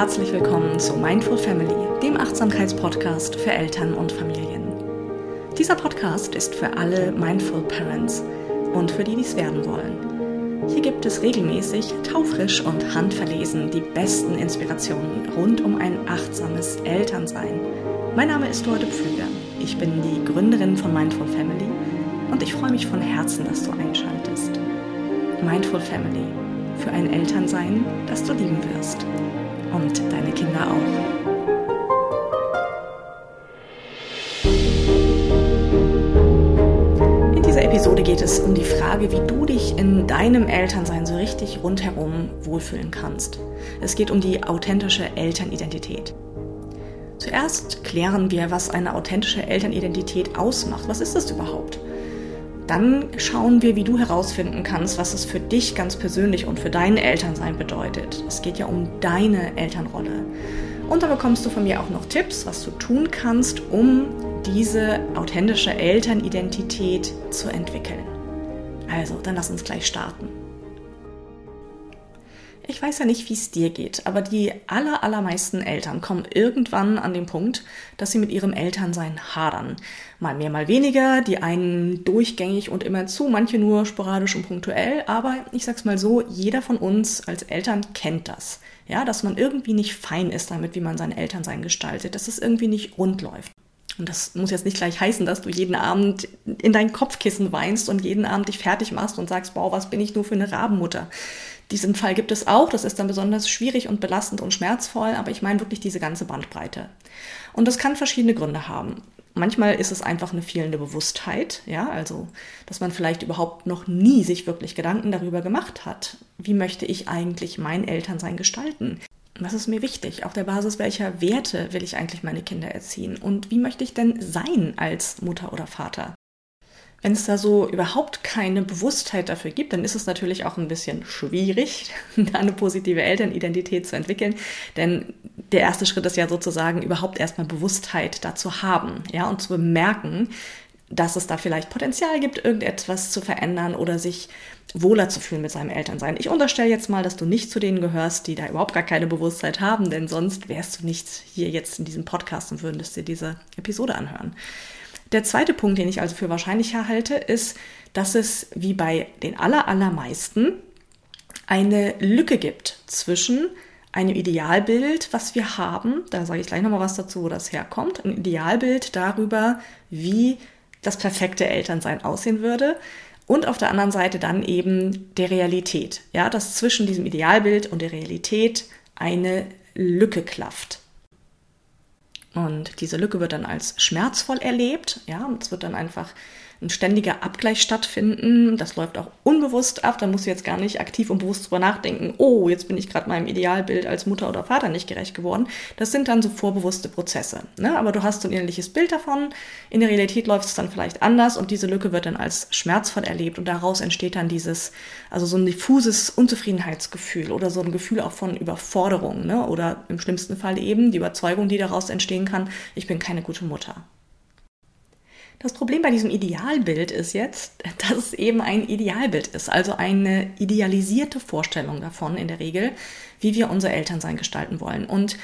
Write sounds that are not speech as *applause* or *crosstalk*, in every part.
herzlich willkommen zu Mindful Family, dem Achtsamkeitspodcast für Eltern und Familien. Dieser Podcast ist für alle Mindful Parents und für die, die es werden wollen. Hier gibt es regelmäßig taufrisch und handverlesen die besten Inspirationen rund um ein achtsames Elternsein. Mein Name ist Dorte Pflüger. Ich bin die Gründerin von Mindful Family und ich freue mich von Herzen, dass du einschaltest. Mindful Family für ein Elternsein, das du lieben wirst. Und deine Kinder auch. In dieser Episode geht es um die Frage, wie du dich in deinem Elternsein so richtig rundherum wohlfühlen kannst. Es geht um die authentische Elternidentität. Zuerst klären wir, was eine authentische Elternidentität ausmacht. Was ist das überhaupt? Dann schauen wir, wie du herausfinden kannst, was es für dich ganz persönlich und für dein Elternsein bedeutet. Es geht ja um deine Elternrolle. Und da bekommst du von mir auch noch Tipps, was du tun kannst, um diese authentische Elternidentität zu entwickeln. Also, dann lass uns gleich starten. Ich weiß ja nicht, wie es dir geht, aber die aller, allermeisten Eltern kommen irgendwann an den Punkt, dass sie mit ihrem Elternsein hadern. Mal mehr, mal weniger, die einen durchgängig und immer zu, manche nur sporadisch und punktuell, aber ich sag's mal so, jeder von uns als Eltern kennt das. Ja, dass man irgendwie nicht fein ist damit, wie man sein Elternsein gestaltet, dass es irgendwie nicht rund läuft. Und das muss jetzt nicht gleich heißen, dass du jeden Abend in dein Kopfkissen weinst und jeden Abend dich fertig machst und sagst, wow, was bin ich nur für eine Rabenmutter. Diesen Fall gibt es auch, das ist dann besonders schwierig und belastend und schmerzvoll, aber ich meine wirklich diese ganze Bandbreite. Und das kann verschiedene Gründe haben. Manchmal ist es einfach eine fehlende Bewusstheit, ja, also, dass man vielleicht überhaupt noch nie sich wirklich Gedanken darüber gemacht hat. Wie möchte ich eigentlich mein Elternsein gestalten? Was ist mir wichtig? Auf der Basis welcher Werte will ich eigentlich meine Kinder erziehen? Und wie möchte ich denn sein als Mutter oder Vater? Wenn es da so überhaupt keine Bewusstheit dafür gibt, dann ist es natürlich auch ein bisschen schwierig, *laughs* da eine positive Elternidentität zu entwickeln. Denn der erste Schritt ist ja sozusagen überhaupt erstmal Bewusstheit dazu haben, ja, und zu bemerken, dass es da vielleicht Potenzial gibt, irgendetwas zu verändern oder sich wohler zu fühlen mit seinem Elternsein. Ich unterstelle jetzt mal, dass du nicht zu denen gehörst, die da überhaupt gar keine Bewusstheit haben, denn sonst wärst du nicht hier jetzt in diesem Podcast und würdest dir diese Episode anhören. Der zweite Punkt, den ich also für wahrscheinlicher halte, ist, dass es wie bei den allermeisten eine Lücke gibt zwischen einem Idealbild, was wir haben, da sage ich gleich nochmal was dazu, wo das herkommt, ein Idealbild darüber, wie das perfekte Elternsein aussehen würde und auf der anderen Seite dann eben der Realität, ja, dass zwischen diesem Idealbild und der Realität eine Lücke klafft. Und diese Lücke wird dann als schmerzvoll erlebt. Ja, und es wird dann einfach ein ständiger Abgleich stattfinden. Das läuft auch unbewusst ab. Da musst du jetzt gar nicht aktiv und bewusst drüber nachdenken, oh, jetzt bin ich gerade meinem Idealbild als Mutter oder Vater nicht gerecht geworden. Das sind dann so vorbewusste Prozesse. Ne? Aber du hast so ein ähnliches Bild davon. In der Realität läuft es dann vielleicht anders und diese Lücke wird dann als schmerzvoll erlebt und daraus entsteht dann dieses, also so ein diffuses Unzufriedenheitsgefühl oder so ein Gefühl auch von Überforderung ne? oder im schlimmsten Fall eben die Überzeugung, die daraus entstehen kann, ich bin keine gute Mutter. Das Problem bei diesem Idealbild ist jetzt, *laughs* dass es eben ein Idealbild ist, also eine idealisierte Vorstellung davon in der Regel, wie wir unser Elternsein gestalten wollen. Und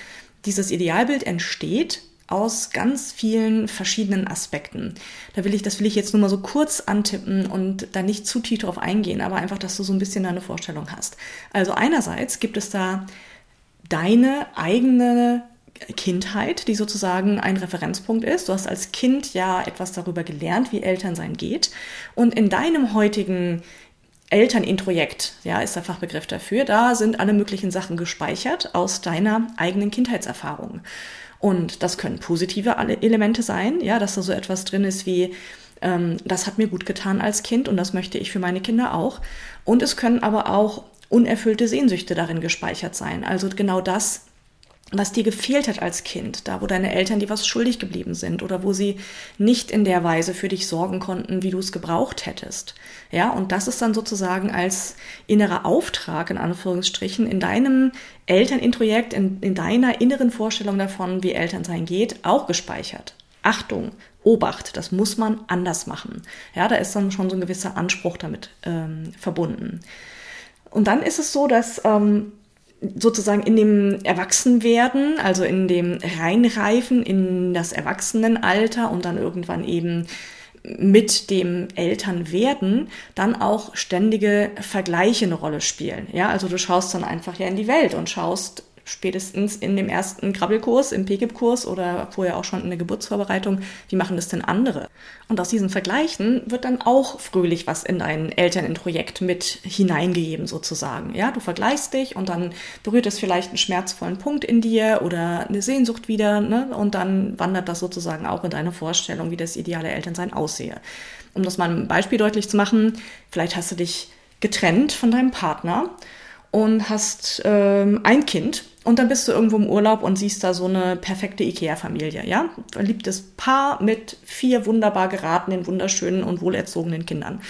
dieses Idealbild entsteht aus ganz vielen verschiedenen Aspekten. Da will ich, das will ich jetzt nur mal so kurz antippen und da nicht zu tief drauf eingehen, aber einfach, dass du so ein bisschen deine Vorstellung hast. Also einerseits gibt es da deine eigene Kindheit, die sozusagen ein Referenzpunkt ist. Du hast als Kind ja etwas darüber gelernt, wie Elternsein geht. Und in deinem heutigen Elternintrojekt, ja, ist der Fachbegriff dafür, da sind alle möglichen Sachen gespeichert aus deiner eigenen Kindheitserfahrung. Und das können positive Elemente sein, ja, dass da so etwas drin ist wie, ähm, das hat mir gut getan als Kind und das möchte ich für meine Kinder auch. Und es können aber auch unerfüllte Sehnsüchte darin gespeichert sein. Also genau das, was dir gefehlt hat als Kind, da wo deine Eltern dir was schuldig geblieben sind oder wo sie nicht in der Weise für dich sorgen konnten, wie du es gebraucht hättest. Ja, und das ist dann sozusagen als innerer Auftrag in Anführungsstrichen in deinem Elternintrojekt, in, in deiner inneren Vorstellung davon, wie Elternsein geht, auch gespeichert. Achtung, Obacht, das muss man anders machen. Ja, da ist dann schon so ein gewisser Anspruch damit ähm, verbunden. Und dann ist es so, dass ähm, sozusagen in dem Erwachsenwerden, also in dem Reinreifen in das Erwachsenenalter und dann irgendwann eben mit dem Elternwerden dann auch ständige Vergleiche eine Rolle spielen. Ja, also du schaust dann einfach ja in die Welt und schaust, spätestens in dem ersten Krabbelkurs, im PGIP-Kurs oder vorher auch schon in der Geburtsvorbereitung, wie machen das denn andere? Und aus diesen Vergleichen wird dann auch fröhlich was in dein Elternprojekt mit hineingegeben sozusagen. Ja, du vergleichst dich und dann berührt es vielleicht einen schmerzvollen Punkt in dir oder eine Sehnsucht wieder ne? und dann wandert das sozusagen auch in deine Vorstellung, wie das ideale Elternsein aussehe. Um das mal ein Beispiel deutlich zu machen, vielleicht hast du dich getrennt von deinem Partner und hast ähm, ein Kind und dann bist du irgendwo im Urlaub und siehst da so eine perfekte IKEA-Familie, ja? Verliebtes Paar mit vier wunderbar geratenen, wunderschönen und wohlerzogenen Kindern.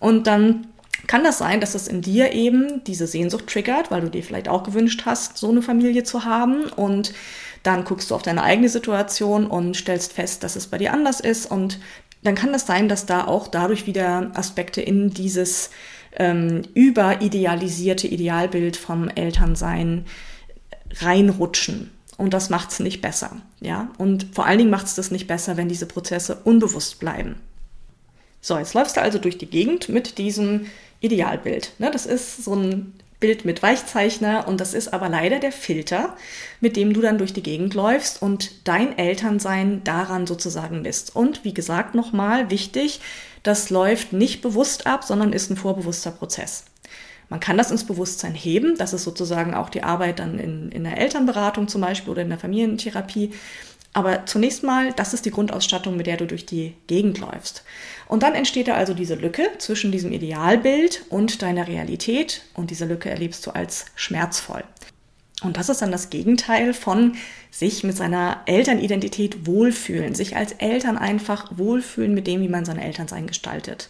Und dann kann das sein, dass es in dir eben diese Sehnsucht triggert, weil du dir vielleicht auch gewünscht hast, so eine Familie zu haben und dann guckst du auf deine eigene Situation und stellst fest, dass es bei dir anders ist und dann kann das sein, dass da auch dadurch wieder Aspekte in dieses ähm, überidealisierte Idealbild vom Elternsein reinrutschen. Und das macht es nicht besser. Ja? Und vor allen Dingen macht es das nicht besser, wenn diese Prozesse unbewusst bleiben. So, jetzt läufst du also durch die Gegend mit diesem Idealbild. Ne, das ist so ein Bild mit Weichzeichner und das ist aber leider der Filter, mit dem du dann durch die Gegend läufst und dein Elternsein daran sozusagen misst. Und wie gesagt, nochmal wichtig, das läuft nicht bewusst ab, sondern ist ein vorbewusster Prozess. Man kann das ins Bewusstsein heben. Das ist sozusagen auch die Arbeit dann in, in der Elternberatung zum Beispiel oder in der Familientherapie. Aber zunächst mal, das ist die Grundausstattung, mit der du durch die Gegend läufst. Und dann entsteht da also diese Lücke zwischen diesem Idealbild und deiner Realität. Und diese Lücke erlebst du als schmerzvoll. Und das ist dann das Gegenteil von sich mit seiner Elternidentität wohlfühlen, sich als Eltern einfach wohlfühlen mit dem, wie man sein Elternsein gestaltet.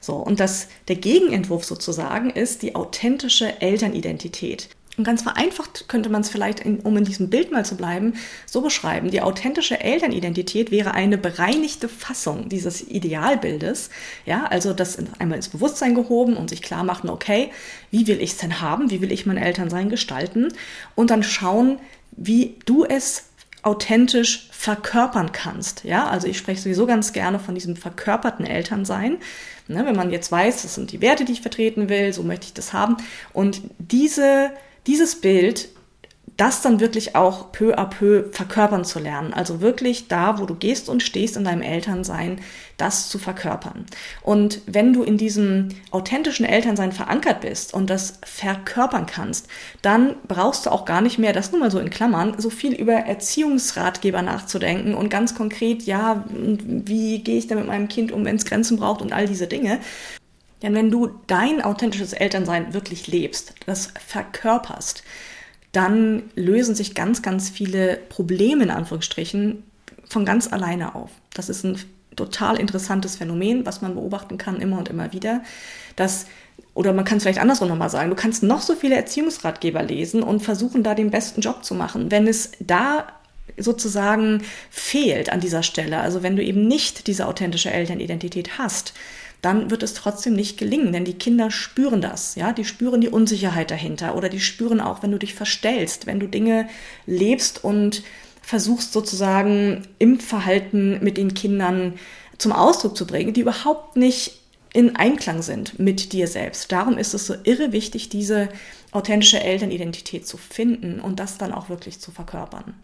So, und das, der Gegenentwurf sozusagen ist die authentische Elternidentität. Und ganz vereinfacht könnte man es vielleicht, in, um in diesem Bild mal zu bleiben, so beschreiben. Die authentische Elternidentität wäre eine bereinigte Fassung dieses Idealbildes. Ja, also das einmal ins Bewusstsein gehoben und sich klar machen, okay, wie will ich es denn haben? Wie will ich mein Elternsein gestalten? Und dann schauen, wie du es authentisch verkörpern kannst. Ja, also ich spreche sowieso ganz gerne von diesem verkörperten Elternsein. Ne, wenn man jetzt weiß, das sind die Werte, die ich vertreten will, so möchte ich das haben. Und diese dieses Bild, das dann wirklich auch peu à peu verkörpern zu lernen. Also wirklich da, wo du gehst und stehst in deinem Elternsein, das zu verkörpern. Und wenn du in diesem authentischen Elternsein verankert bist und das verkörpern kannst, dann brauchst du auch gar nicht mehr, das nur mal so in Klammern, so viel über Erziehungsratgeber nachzudenken und ganz konkret, ja, wie gehe ich denn mit meinem Kind um, wenn es Grenzen braucht und all diese Dinge, denn wenn du dein authentisches Elternsein wirklich lebst, das verkörperst, dann lösen sich ganz, ganz viele Probleme in Anführungsstrichen von ganz alleine auf. Das ist ein total interessantes Phänomen, was man beobachten kann immer und immer wieder, dass oder man kann es vielleicht andersrum nochmal sagen, du kannst noch so viele Erziehungsratgeber lesen und versuchen, da den besten Job zu machen. Wenn es da sozusagen fehlt an dieser Stelle, also wenn du eben nicht diese authentische Elternidentität hast, dann wird es trotzdem nicht gelingen, denn die Kinder spüren das, ja, die spüren die Unsicherheit dahinter oder die spüren auch, wenn du dich verstellst, wenn du Dinge lebst und versuchst sozusagen im Verhalten mit den Kindern zum Ausdruck zu bringen, die überhaupt nicht in Einklang sind mit dir selbst. Darum ist es so irre wichtig, diese authentische Elternidentität zu finden und das dann auch wirklich zu verkörpern.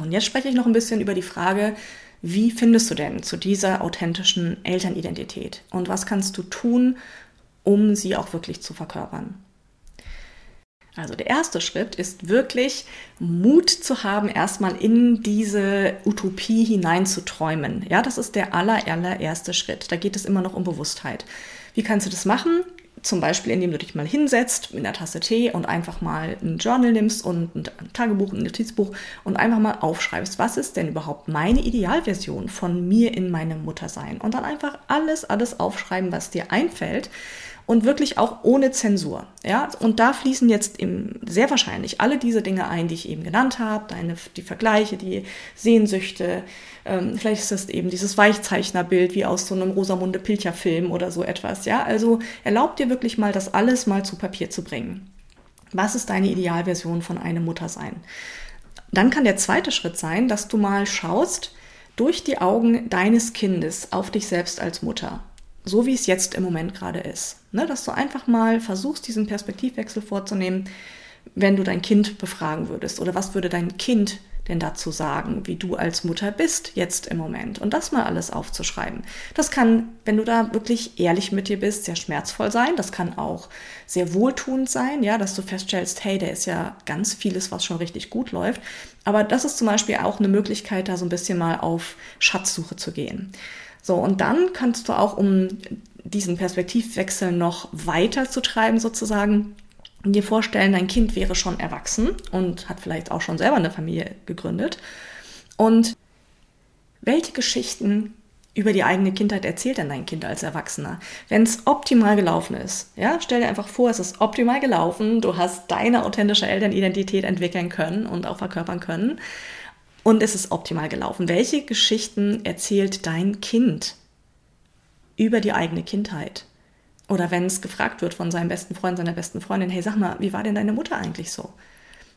Und jetzt spreche ich noch ein bisschen über die Frage, wie findest du denn zu dieser authentischen Elternidentität? Und was kannst du tun, um sie auch wirklich zu verkörpern? Also der erste Schritt ist wirklich Mut zu haben, erstmal in diese Utopie hineinzuträumen. Ja, das ist der aller, allererste Schritt. Da geht es immer noch um Bewusstheit. Wie kannst du das machen? Zum Beispiel, indem du dich mal hinsetzt mit einer Tasse Tee und einfach mal ein Journal nimmst und ein Tagebuch, ein Notizbuch und einfach mal aufschreibst, was ist denn überhaupt meine Idealversion von mir in meinem Muttersein? Und dann einfach alles, alles aufschreiben, was dir einfällt und wirklich auch ohne Zensur. Ja, und da fließen jetzt eben sehr wahrscheinlich alle diese Dinge ein, die ich eben genannt habe, deine, die Vergleiche, die Sehnsüchte, ähm, vielleicht ist das eben dieses Weichzeichnerbild wie aus so einem Rosamunde Pilcher-Film oder so etwas. Ja, also erlaub dir wirklich mal, das alles mal zu Papier zu bringen. Was ist deine Idealversion von einem Muttersein? Dann kann der zweite Schritt sein, dass du mal schaust durch die Augen deines Kindes auf dich selbst als Mutter. So wie es jetzt im Moment gerade ist. Ne, dass du einfach mal versuchst, diesen Perspektivwechsel vorzunehmen, wenn du dein Kind befragen würdest. Oder was würde dein Kind denn dazu sagen, wie du als Mutter bist jetzt im Moment und das mal alles aufzuschreiben. Das kann, wenn du da wirklich ehrlich mit dir bist, sehr schmerzvoll sein. Das kann auch sehr wohltuend sein, ja, dass du feststellst, hey, der ist ja ganz vieles, was schon richtig gut läuft. Aber das ist zum Beispiel auch eine Möglichkeit, da so ein bisschen mal auf Schatzsuche zu gehen. So, und dann kannst du auch, um diesen Perspektivwechsel noch weiter zu treiben, sozusagen, dir vorstellen, dein Kind wäre schon erwachsen und hat vielleicht auch schon selber eine Familie gegründet. Und welche Geschichten über die eigene Kindheit erzählt denn dein Kind als Erwachsener? Wenn es optimal gelaufen ist, ja, stell dir einfach vor, es ist optimal gelaufen, du hast deine authentische Elternidentität entwickeln können und auch verkörpern können und es ist optimal gelaufen. Welche Geschichten erzählt dein Kind über die eigene Kindheit? Oder wenn es gefragt wird von seinem besten Freund, seiner besten Freundin, hey, sag mal, wie war denn deine Mutter eigentlich so?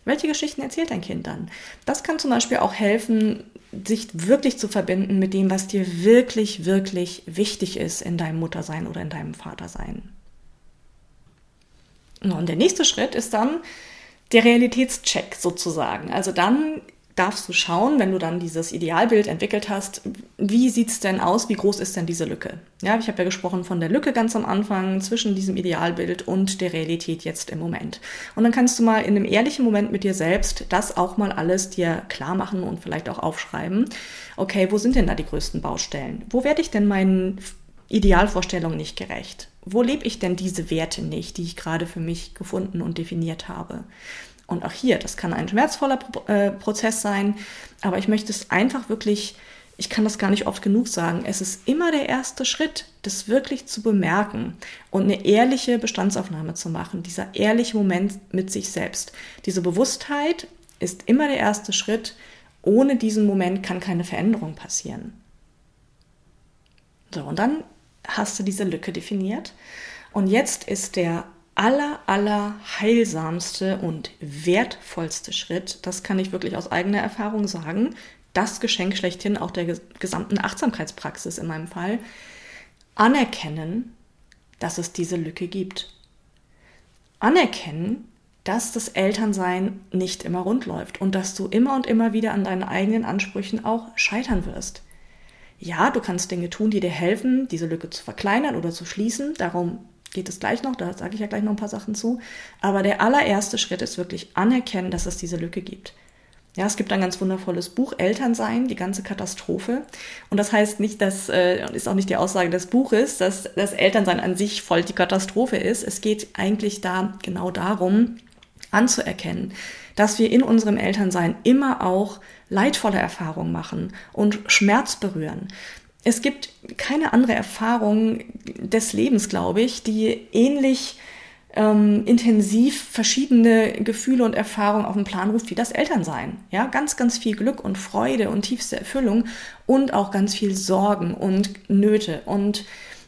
Welche Geschichten erzählt dein Kind dann? Das kann zum Beispiel auch helfen, sich wirklich zu verbinden mit dem, was dir wirklich, wirklich wichtig ist in deinem Muttersein oder in deinem Vatersein. Und der nächste Schritt ist dann der Realitätscheck sozusagen. Also dann darfst du schauen, wenn du dann dieses Idealbild entwickelt hast, wie sieht es denn aus, wie groß ist denn diese Lücke? Ja, ich habe ja gesprochen von der Lücke ganz am Anfang zwischen diesem Idealbild und der Realität jetzt im Moment. Und dann kannst du mal in einem ehrlichen Moment mit dir selbst das auch mal alles dir klar machen und vielleicht auch aufschreiben. Okay, wo sind denn da die größten Baustellen? Wo werde ich denn meinen Idealvorstellungen nicht gerecht? Wo lebe ich denn diese Werte nicht, die ich gerade für mich gefunden und definiert habe? Und auch hier, das kann ein schmerzvoller äh, Prozess sein, aber ich möchte es einfach wirklich, ich kann das gar nicht oft genug sagen, es ist immer der erste Schritt, das wirklich zu bemerken und eine ehrliche Bestandsaufnahme zu machen, dieser ehrliche Moment mit sich selbst. Diese Bewusstheit ist immer der erste Schritt. Ohne diesen Moment kann keine Veränderung passieren. So, und dann hast du diese Lücke definiert. Und jetzt ist der aller, aller heilsamste und wertvollste Schritt, das kann ich wirklich aus eigener Erfahrung sagen, das Geschenk schlechthin auch der gesamten Achtsamkeitspraxis in meinem Fall, anerkennen, dass es diese Lücke gibt. Anerkennen, dass das Elternsein nicht immer rund läuft und dass du immer und immer wieder an deinen eigenen Ansprüchen auch scheitern wirst. Ja, du kannst Dinge tun, die dir helfen, diese Lücke zu verkleinern oder zu schließen. Darum geht es gleich noch, da sage ich ja gleich noch ein paar Sachen zu. Aber der allererste Schritt ist wirklich anerkennen, dass es diese Lücke gibt. Ja, es gibt ein ganz wundervolles Buch, Elternsein, die ganze Katastrophe. Und das heißt nicht, dass, äh, ist auch nicht die Aussage des Buches, dass das Elternsein an sich voll die Katastrophe ist. Es geht eigentlich da genau darum, anzuerkennen, dass wir in unserem Elternsein immer auch leidvolle Erfahrungen machen und Schmerz berühren es gibt keine andere Erfahrung des Lebens, glaube ich, die ähnlich ähm, intensiv verschiedene Gefühle und Erfahrungen auf den Plan ruft wie das Elternsein. Ja, ganz, ganz viel Glück und Freude und tiefste Erfüllung und auch ganz viel Sorgen und Nöte und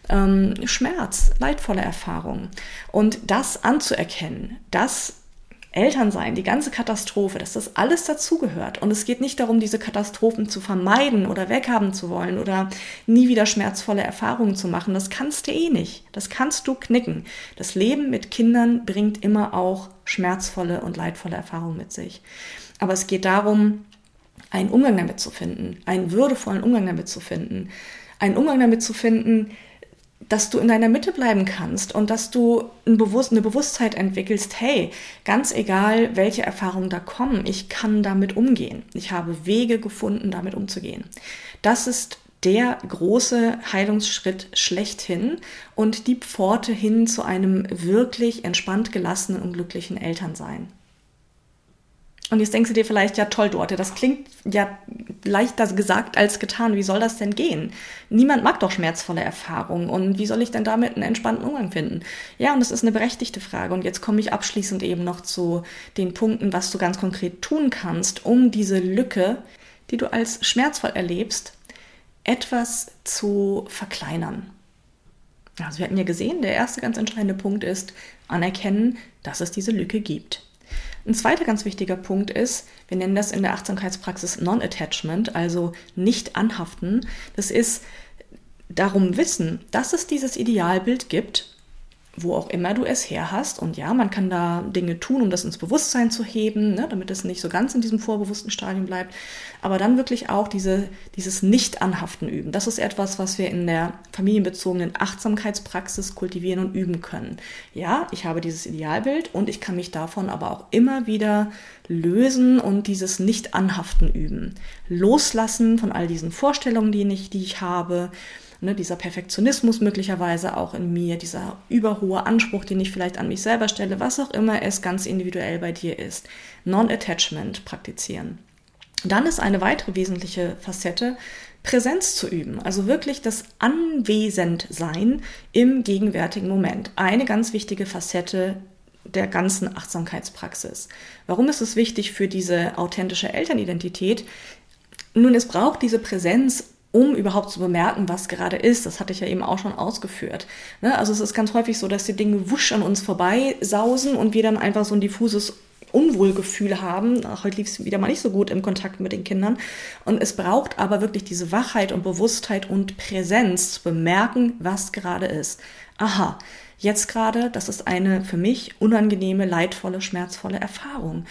ähm, Schmerz, leidvolle Erfahrungen. Und das anzuerkennen, das Elternsein, die ganze Katastrophe, dass das alles dazugehört. Und es geht nicht darum, diese Katastrophen zu vermeiden oder weghaben zu wollen oder nie wieder schmerzvolle Erfahrungen zu machen. Das kannst du eh nicht. Das kannst du knicken. Das Leben mit Kindern bringt immer auch schmerzvolle und leidvolle Erfahrungen mit sich. Aber es geht darum, einen Umgang damit zu finden, einen würdevollen Umgang damit zu finden, einen Umgang damit zu finden, dass du in deiner Mitte bleiben kannst und dass du ein Bewusst eine Bewusstheit entwickelst, hey, ganz egal, welche Erfahrungen da kommen, ich kann damit umgehen. Ich habe Wege gefunden, damit umzugehen. Das ist der große Heilungsschritt schlechthin und die Pforte hin zu einem wirklich entspannt gelassenen und glücklichen Elternsein. Und jetzt denkst du dir vielleicht, ja toll, Dorte, das klingt ja leichter gesagt als getan. Wie soll das denn gehen? Niemand mag doch schmerzvolle Erfahrungen. Und wie soll ich denn damit einen entspannten Umgang finden? Ja, und das ist eine berechtigte Frage. Und jetzt komme ich abschließend eben noch zu den Punkten, was du ganz konkret tun kannst, um diese Lücke, die du als schmerzvoll erlebst, etwas zu verkleinern. Also wir hatten ja gesehen, der erste ganz entscheidende Punkt ist anerkennen, dass es diese Lücke gibt. Ein zweiter ganz wichtiger Punkt ist, wir nennen das in der Achtsamkeitspraxis Non-Attachment, also nicht anhaften. Das ist darum wissen, dass es dieses Idealbild gibt wo auch immer du es her hast. Und ja, man kann da Dinge tun, um das ins Bewusstsein zu heben, ne, damit es nicht so ganz in diesem vorbewussten Stadium bleibt. Aber dann wirklich auch diese, dieses Nicht-Anhaften üben. Das ist etwas, was wir in der familienbezogenen Achtsamkeitspraxis kultivieren und üben können. Ja, ich habe dieses Idealbild und ich kann mich davon aber auch immer wieder lösen und dieses Nicht-Anhaften üben. Loslassen von all diesen Vorstellungen, die ich, die ich habe ne, dieser Perfektionismus möglicherweise auch in mir, dieser überhohe Anspruch, den ich vielleicht an mich selber stelle, was auch immer es ganz individuell bei dir ist. Non-Attachment praktizieren. Dann ist eine weitere wesentliche Facette, Präsenz zu üben, also wirklich das Anwesendsein im gegenwärtigen Moment. Eine ganz wichtige Facette der ganzen Achtsamkeitspraxis. Warum ist es wichtig für diese authentische Elternidentität? Nun, es braucht diese Präsenz, um überhaupt zu bemerken, was gerade ist. Das hatte ich ja eben auch schon ausgeführt. Ne? Also es ist ganz häufig so, dass die Dinge wusch an uns vorbei sausen und wir dann einfach so ein diffuses Unwohlgefühl haben. Ach, heute lief es wieder mal nicht so gut im Kontakt mit den Kindern. Und es braucht aber wirklich diese Wachheit und Bewusstheit und Präsenz zu bemerken, was gerade ist. Aha, jetzt gerade, das ist eine für mich unangenehme, leidvolle, schmerzvolle Erfahrung.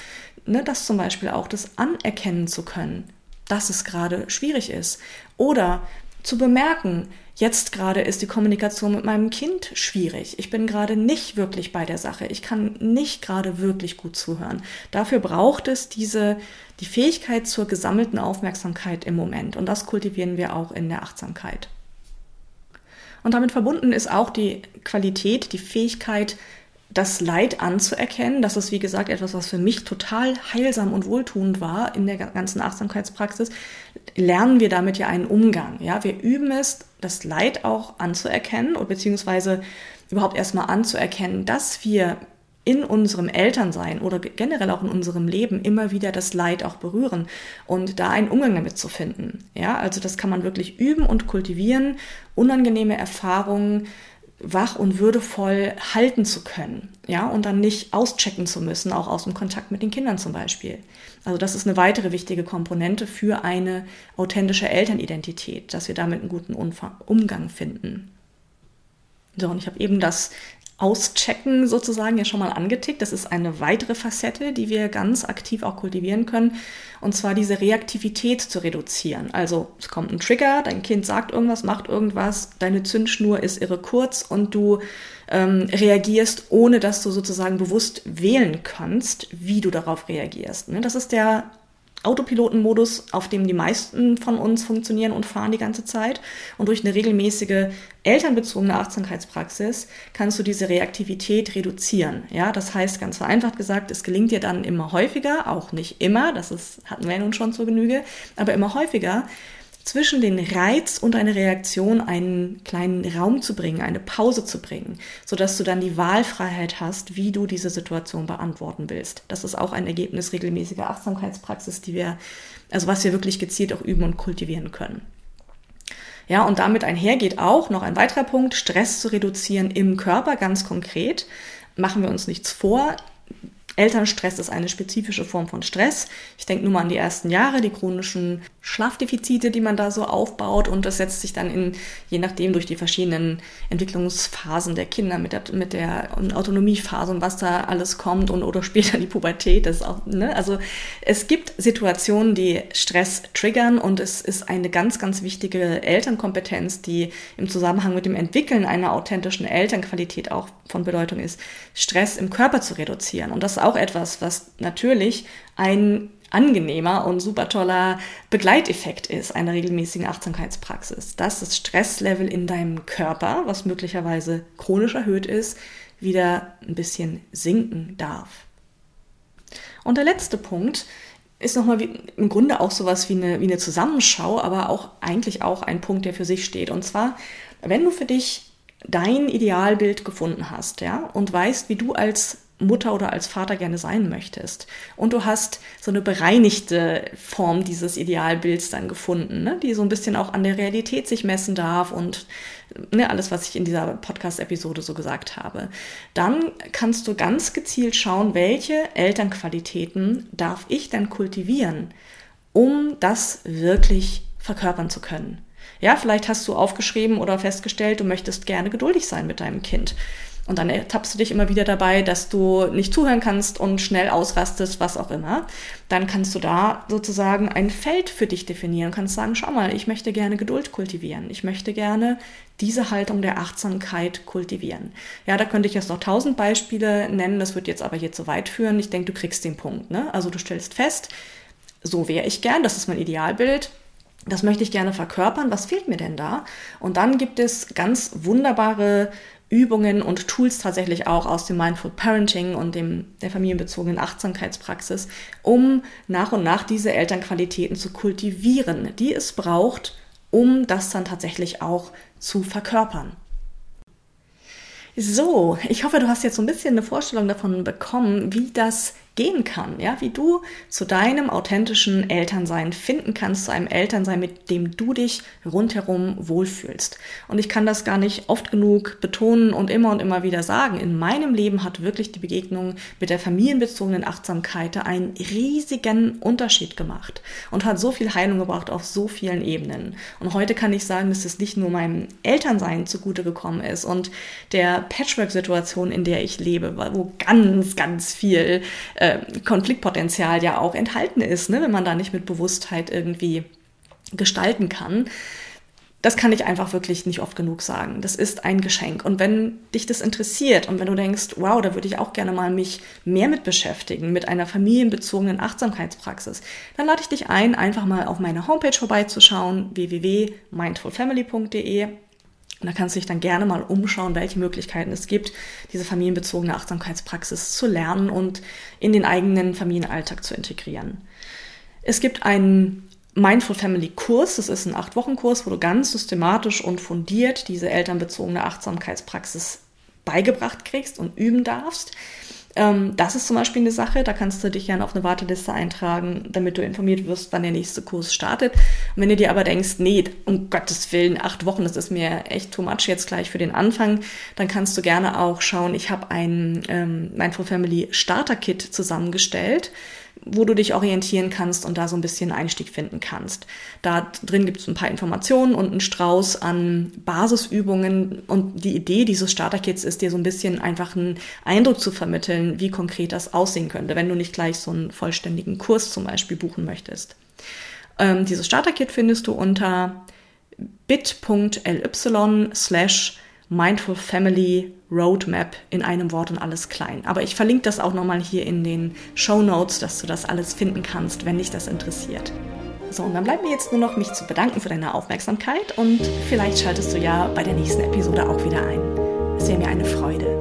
Ne, das zum Beispiel auch das anerkennen zu können dass es gerade schwierig ist. Oder zu bemerken, jetzt gerade ist die Kommunikation mit meinem Kind schwierig. Ich bin gerade nicht wirklich bei der Sache. Ich kann nicht gerade wirklich gut zuhören. Dafür braucht es diese, die Fähigkeit zur gesammelten Aufmerksamkeit im Moment. Und das kultivieren wir auch in der Achtsamkeit. Und damit verbunden ist auch die Qualität, die Fähigkeit, das Leid anzuerkennen. Das ist, wie gesagt, etwas, was für mich total heilsam und wohltuend war in der ganzen Achtsamkeitspraxis. Lernen wir damit ja einen Umgang. Ja, wir üben es, das Leid auch anzuerkennen und beziehungsweise überhaupt erstmal anzuerkennen, dass wir in unserem Elternsein oder generell auch in unserem Leben immer wieder das Leid auch berühren und da einen Umgang damit zu finden. Ja, also das kann man wirklich üben und kultivieren, unangenehme Erfahrungen wach und würdevoll halten zu können, ja, und dann nicht auschecken zu müssen, auch aus dem Kontakt mit den Kindern zum Beispiel. Also das ist eine weitere wichtige Komponente für eine authentische Elternidentität, dass wir damit einen guten Umgang finden. So, und ich habe eben das Auschecken sozusagen ja schon mal angetickt. Das ist eine weitere Facette, die wir ganz aktiv auch kultivieren können. Und zwar diese Reaktivität zu reduzieren. Also es kommt ein Trigger, dein Kind sagt irgendwas, macht irgendwas, deine Zündschnur ist irre kurz und du ähm, reagierst, ohne dass du sozusagen bewusst wählen kannst, wie du darauf reagierst. Ne? Das ist der Autopilotenmodus, auf dem die meisten von uns funktionieren und fahren die ganze Zeit. Und durch eine regelmäßige elternbezogene Achtsamkeitspraxis kannst du diese Reaktivität reduzieren. Ja, das heißt ganz vereinfacht gesagt, es gelingt dir dann immer häufiger, auch nicht immer, das ist, hatten wir ja nun schon zur Genüge, aber immer häufiger, zwischen den Reiz und eine Reaktion einen kleinen Raum zu bringen, eine Pause zu bringen, sodass du dann die Wahlfreiheit hast, wie du diese Situation beantworten willst. Das ist auch ein Ergebnis regelmäßiger Achtsamkeitspraxis, die wir, also was wir wirklich gezielt auch üben und kultivieren können. Ja, und damit einhergeht auch noch ein weiterer Punkt, Stress zu reduzieren im Körper, ganz konkret. Machen wir uns nichts vor. Elternstress ist eine spezifische Form von Stress. Ich denke nur mal an die ersten Jahre, die chronischen Schlafdefizite, die man da so aufbaut und das setzt sich dann in, je nachdem durch die verschiedenen Entwicklungsphasen der Kinder mit der, mit der Autonomiephase und was da alles kommt und oder später die Pubertät. Das ist auch, ne? Also es gibt Situationen, die Stress triggern und es ist eine ganz, ganz wichtige Elternkompetenz, die im Zusammenhang mit dem Entwickeln einer authentischen Elternqualität auch von Bedeutung ist, Stress im Körper zu reduzieren. Und das ist auch etwas, was natürlich ein angenehmer und super toller Begleiteffekt ist einer regelmäßigen Achtsamkeitspraxis, dass das Stresslevel in deinem Körper, was möglicherweise chronisch erhöht ist, wieder ein bisschen sinken darf. Und der letzte Punkt ist nochmal im Grunde auch sowas wie eine, wie eine Zusammenschau, aber auch eigentlich auch ein Punkt, der für sich steht. Und zwar, wenn du für dich dein Idealbild gefunden hast, ja, und weißt, wie du als Mutter oder als Vater gerne sein möchtest. Und du hast so eine bereinigte Form dieses Idealbilds dann gefunden, ne? die so ein bisschen auch an der Realität sich messen darf und ne, alles, was ich in dieser Podcast-Episode so gesagt habe. Dann kannst du ganz gezielt schauen, welche Elternqualitäten darf ich denn kultivieren, um das wirklich verkörpern zu können. Ja, vielleicht hast du aufgeschrieben oder festgestellt, du möchtest gerne geduldig sein mit deinem Kind. Und dann ertappst du dich immer wieder dabei, dass du nicht zuhören kannst und schnell ausrastest, was auch immer. Dann kannst du da sozusagen ein Feld für dich definieren kannst sagen, schau mal, ich möchte gerne Geduld kultivieren. Ich möchte gerne diese Haltung der Achtsamkeit kultivieren. Ja, da könnte ich jetzt noch tausend Beispiele nennen, das wird jetzt aber hier zu weit führen. Ich denke, du kriegst den Punkt. Ne? Also du stellst fest, so wäre ich gern, das ist mein Idealbild. Das möchte ich gerne verkörpern. Was fehlt mir denn da? Und dann gibt es ganz wunderbare Übungen und Tools tatsächlich auch aus dem Mindful Parenting und dem, der familienbezogenen Achtsamkeitspraxis, um nach und nach diese Elternqualitäten zu kultivieren, die es braucht, um das dann tatsächlich auch zu verkörpern. So, ich hoffe, du hast jetzt so ein bisschen eine Vorstellung davon bekommen, wie das gehen kann, ja, wie du zu deinem authentischen Elternsein finden kannst, zu einem Elternsein, mit dem du dich rundherum wohlfühlst. Und ich kann das gar nicht oft genug betonen und immer und immer wieder sagen. In meinem Leben hat wirklich die Begegnung mit der familienbezogenen Achtsamkeit einen riesigen Unterschied gemacht und hat so viel Heilung gebracht auf so vielen Ebenen. Und heute kann ich sagen, dass es nicht nur meinem Elternsein zugute gekommen ist und der Patchwork-Situation, in der ich lebe, wo ganz, ganz viel äh, äh, Konfliktpotenzial ja auch enthalten ist, ne, wenn man da nicht mit Bewusstheit irgendwie gestalten kann. Das kann ich einfach wirklich nicht oft genug sagen. Das ist ein Geschenk. Und wenn dich das interessiert und wenn du denkst, wow, da würde ich auch gerne mal mich mehr mit beschäftigen, mit einer familienbezogenen Achtsamkeitspraxis, dann lade ich dich ein, einfach mal auf meine Homepage vorbeizuschauen, www.mindfulfamily.de und da kannst du dich dann gerne mal umschauen, welche Möglichkeiten es gibt, diese familienbezogene Achtsamkeitspraxis zu lernen und in den eigenen Familienalltag zu integrieren. Es gibt einen Mindful Family Kurs, das ist ein acht Wochen Kurs, wo du ganz systematisch und fundiert diese elternbezogene Achtsamkeitspraxis beigebracht kriegst und üben darfst. Ähm, das ist zum Beispiel eine Sache, da kannst du dich gerne auf eine Warteliste eintragen, damit du informiert wirst, wann der nächste Kurs startet. Und wenn du dir aber denkst, nee, um Gottes Willen, acht Wochen, das ist mir echt too much jetzt gleich für den Anfang, dann kannst du gerne auch schauen, ich habe ein ähm, Mindful Family Starter Kit zusammengestellt wo du dich orientieren kannst und da so ein bisschen Einstieg finden kannst. Da drin gibt es ein paar Informationen und einen Strauß an Basisübungen und die Idee dieses Starter-Kits ist dir so ein bisschen einfach einen Eindruck zu vermitteln, wie konkret das aussehen könnte, wenn du nicht gleich so einen vollständigen Kurs zum Beispiel buchen möchtest. Ähm, dieses Starter-Kit findest du unter bit.ly slash Mindful Family Roadmap in einem Wort und alles klein. Aber ich verlinke das auch nochmal hier in den Show Notes, dass du das alles finden kannst, wenn dich das interessiert. So, und dann bleibt mir jetzt nur noch, mich zu bedanken für deine Aufmerksamkeit und vielleicht schaltest du ja bei der nächsten Episode auch wieder ein. Es wäre mir eine Freude.